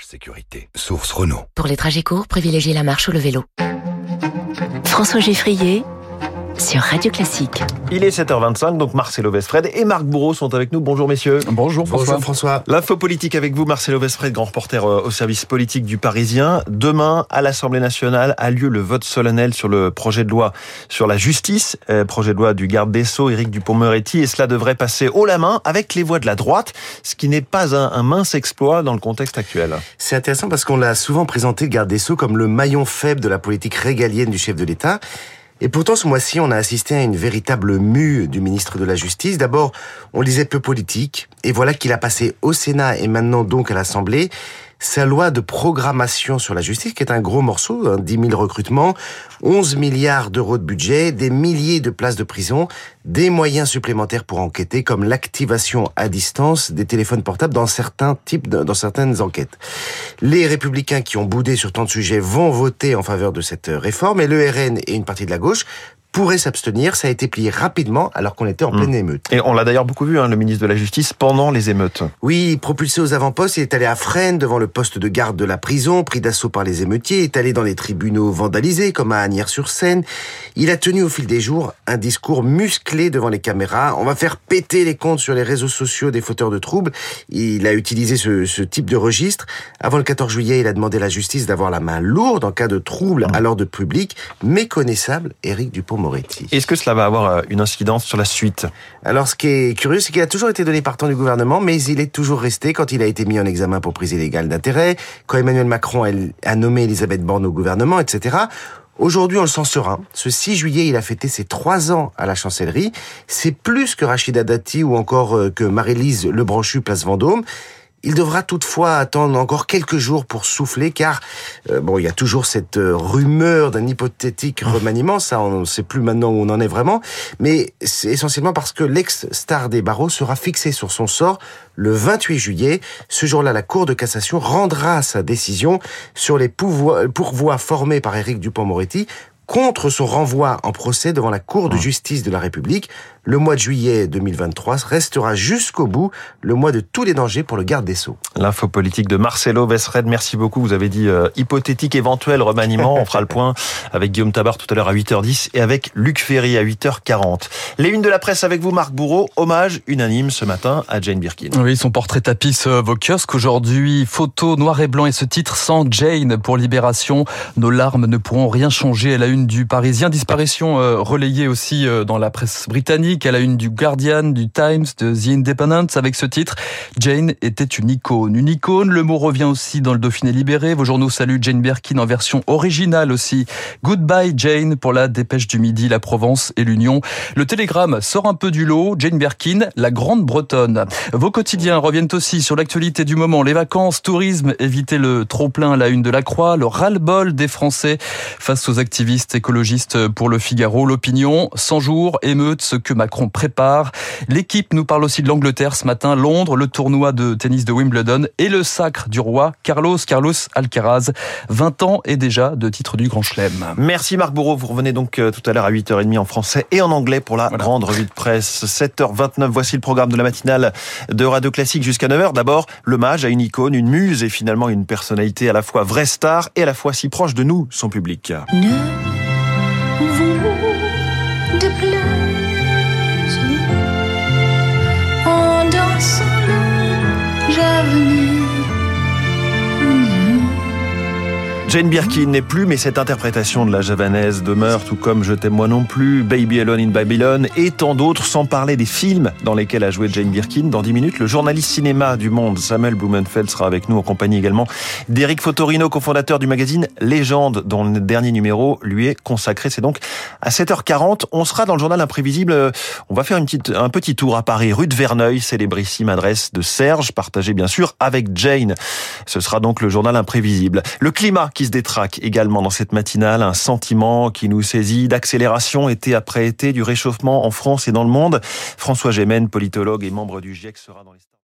sécurité. Source Renault. Pour les trajets courts, privilégiez la marche ou le vélo. François Geffrier sur Radio Classique. Il est 7h25, donc Marcelo Vesfred et Marc Bourreau sont avec nous. Bonjour messieurs. Bonjour François. Bonjour François. L'info politique avec vous, Marcelo Vesfred, grand reporter euh, au service politique du Parisien. Demain, à l'Assemblée nationale, a lieu le vote solennel sur le projet de loi sur la justice, euh, projet de loi du garde des Sceaux, Éric Dupont-Moretti, et cela devrait passer haut la main avec les voix de la droite, ce qui n'est pas un, un mince exploit dans le contexte actuel. C'est intéressant parce qu'on l'a souvent présenté, le garde des Sceaux, comme le maillon faible de la politique régalienne du chef de l'État. Et pourtant, ce mois-ci, on a assisté à une véritable mue du ministre de la Justice. D'abord, on lisait peu politique, et voilà qu'il a passé au Sénat et maintenant donc à l'Assemblée sa loi de programmation sur la justice, qui est un gros morceau, hein, 10 000 recrutements, 11 milliards d'euros de budget, des milliers de places de prison, des moyens supplémentaires pour enquêter, comme l'activation à distance des téléphones portables dans certains types, dans certaines enquêtes. Les républicains qui ont boudé sur tant de sujets vont voter en faveur de cette réforme, et le RN et une partie de la gauche pourrait s'abstenir. Ça a été plié rapidement alors qu'on était en pleine émeute. Et on l'a d'ailleurs beaucoup vu, hein, le ministre de la Justice, pendant les émeutes. Oui, propulsé aux avant-postes, il est allé à Fresnes devant le poste de garde de la prison, pris d'assaut par les émeutiers, est allé dans les tribunaux vandalisés comme à Agnières-sur-Seine. Il a tenu au fil des jours un discours musclé devant les caméras. On va faire péter les comptes sur les réseaux sociaux des fauteurs de troubles. Il a utilisé ce, ce type de registre. Avant le 14 juillet, il a demandé à la justice d'avoir la main lourde en cas de trouble à l'ordre public. Méconnaissable, Éric Est-ce que cela va avoir euh, une incidence sur la suite? Alors, ce qui est curieux, c'est qu'il a toujours été donné par temps du gouvernement, mais il est toujours resté quand il a été mis en examen pour prise illégale d'intérêt, quand Emmanuel Macron a nommé Elisabeth Borne au gouvernement, etc. Aujourd'hui, on le sent serein. Ce 6 juillet, il a fêté ses trois ans à la chancellerie. C'est plus que Rachida Dati ou encore euh, que Marie-Lise Lebranchu, place Vendôme. Il devra toutefois attendre encore quelques jours pour souffler, car euh, bon, il y a toujours cette euh, rumeur d'un hypothétique remaniement. Ça, on ne sait plus maintenant où on en est vraiment. Mais c'est essentiellement parce que l'ex-star des barreaux sera fixé sur son sort le 28 juillet. Ce jour-là, la Cour de cassation rendra sa décision sur les pourvois, pourvois formés par Éric Dupont-Moretti contre son renvoi en procès devant la Cour de justice de la République. Le mois de juillet 2023 restera jusqu'au bout le mois de tous les dangers pour le garde des Sceaux. L'info politique de Marcelo Vesred, merci beaucoup. Vous avez dit euh, hypothétique éventuel remaniement. On fera le point avec Guillaume Tabar tout à l'heure à 8h10 et avec Luc Ferry à 8h40. Les unes de la presse avec vous, Marc Bourreau. Hommage unanime ce matin à Jane Birkin. Oui, son portrait tapisse vos kiosques aujourd'hui. Photo noir et blanc et ce titre sans Jane pour Libération. Nos larmes ne pourront rien changer à la une du Parisien. Disparition euh, relayée aussi euh, dans la presse britannique à la une du Guardian, du Times, de The Independent avec ce titre. Jane était une icône. Une icône, le mot revient aussi dans le Dauphiné libéré. Vos journaux saluent Jane Birkin en version originale aussi. Goodbye Jane pour la dépêche du midi, la Provence et l'Union. Le Télégramme sort un peu du lot. Jane Birkin, la grande bretonne. Vos quotidiens reviennent aussi sur l'actualité du moment. Les vacances, tourisme, éviter le trop-plein à la une de la Croix, le ras-le-bol des Français face aux activistes écologistes pour le Figaro, l'opinion, 100 jours, émeute, ce que Macron prépare. L'équipe nous parle aussi de l'Angleterre ce matin, Londres, le tournoi de tennis de Wimbledon et le sacre du roi Carlos Carlos Alcaraz. 20 ans et déjà de titre du Grand Chelem. Merci Marc Bourreau. Vous revenez donc euh, tout à l'heure à 8h30 en français et en anglais pour la voilà. grande revue de presse. 7h29, voici le programme de la matinale de Radio Classique jusqu'à 9h. D'abord, l'hommage à une icône, une muse et finalement une personnalité à la fois vraie star et à la fois si proche de nous, son public. Ne vous déplaise en Jane Birkin n'est plus, mais cette interprétation de la javanaise demeure, tout comme Je t'aime moi non plus, Baby Alone in Babylon et tant d'autres, sans parler des films dans lesquels a joué Jane Birkin. Dans 10 minutes, le journaliste cinéma du Monde, Samuel Blumenfeld, sera avec nous en compagnie également d'Éric Fotorino, cofondateur du magazine Légende, dont le dernier numéro lui est consacré. C'est donc à 7h40. On sera dans le journal imprévisible. On va faire une petite, un petit tour à Paris, rue de Verneuil, célébrissime adresse de Serge, partagée bien sûr avec Jane. Ce sera donc le journal imprévisible. Le climat qui se détraque également dans cette matinale, un sentiment qui nous saisit d'accélération été après été du réchauffement en France et dans le monde. François Gémen, politologue et membre du GIEC, sera dans les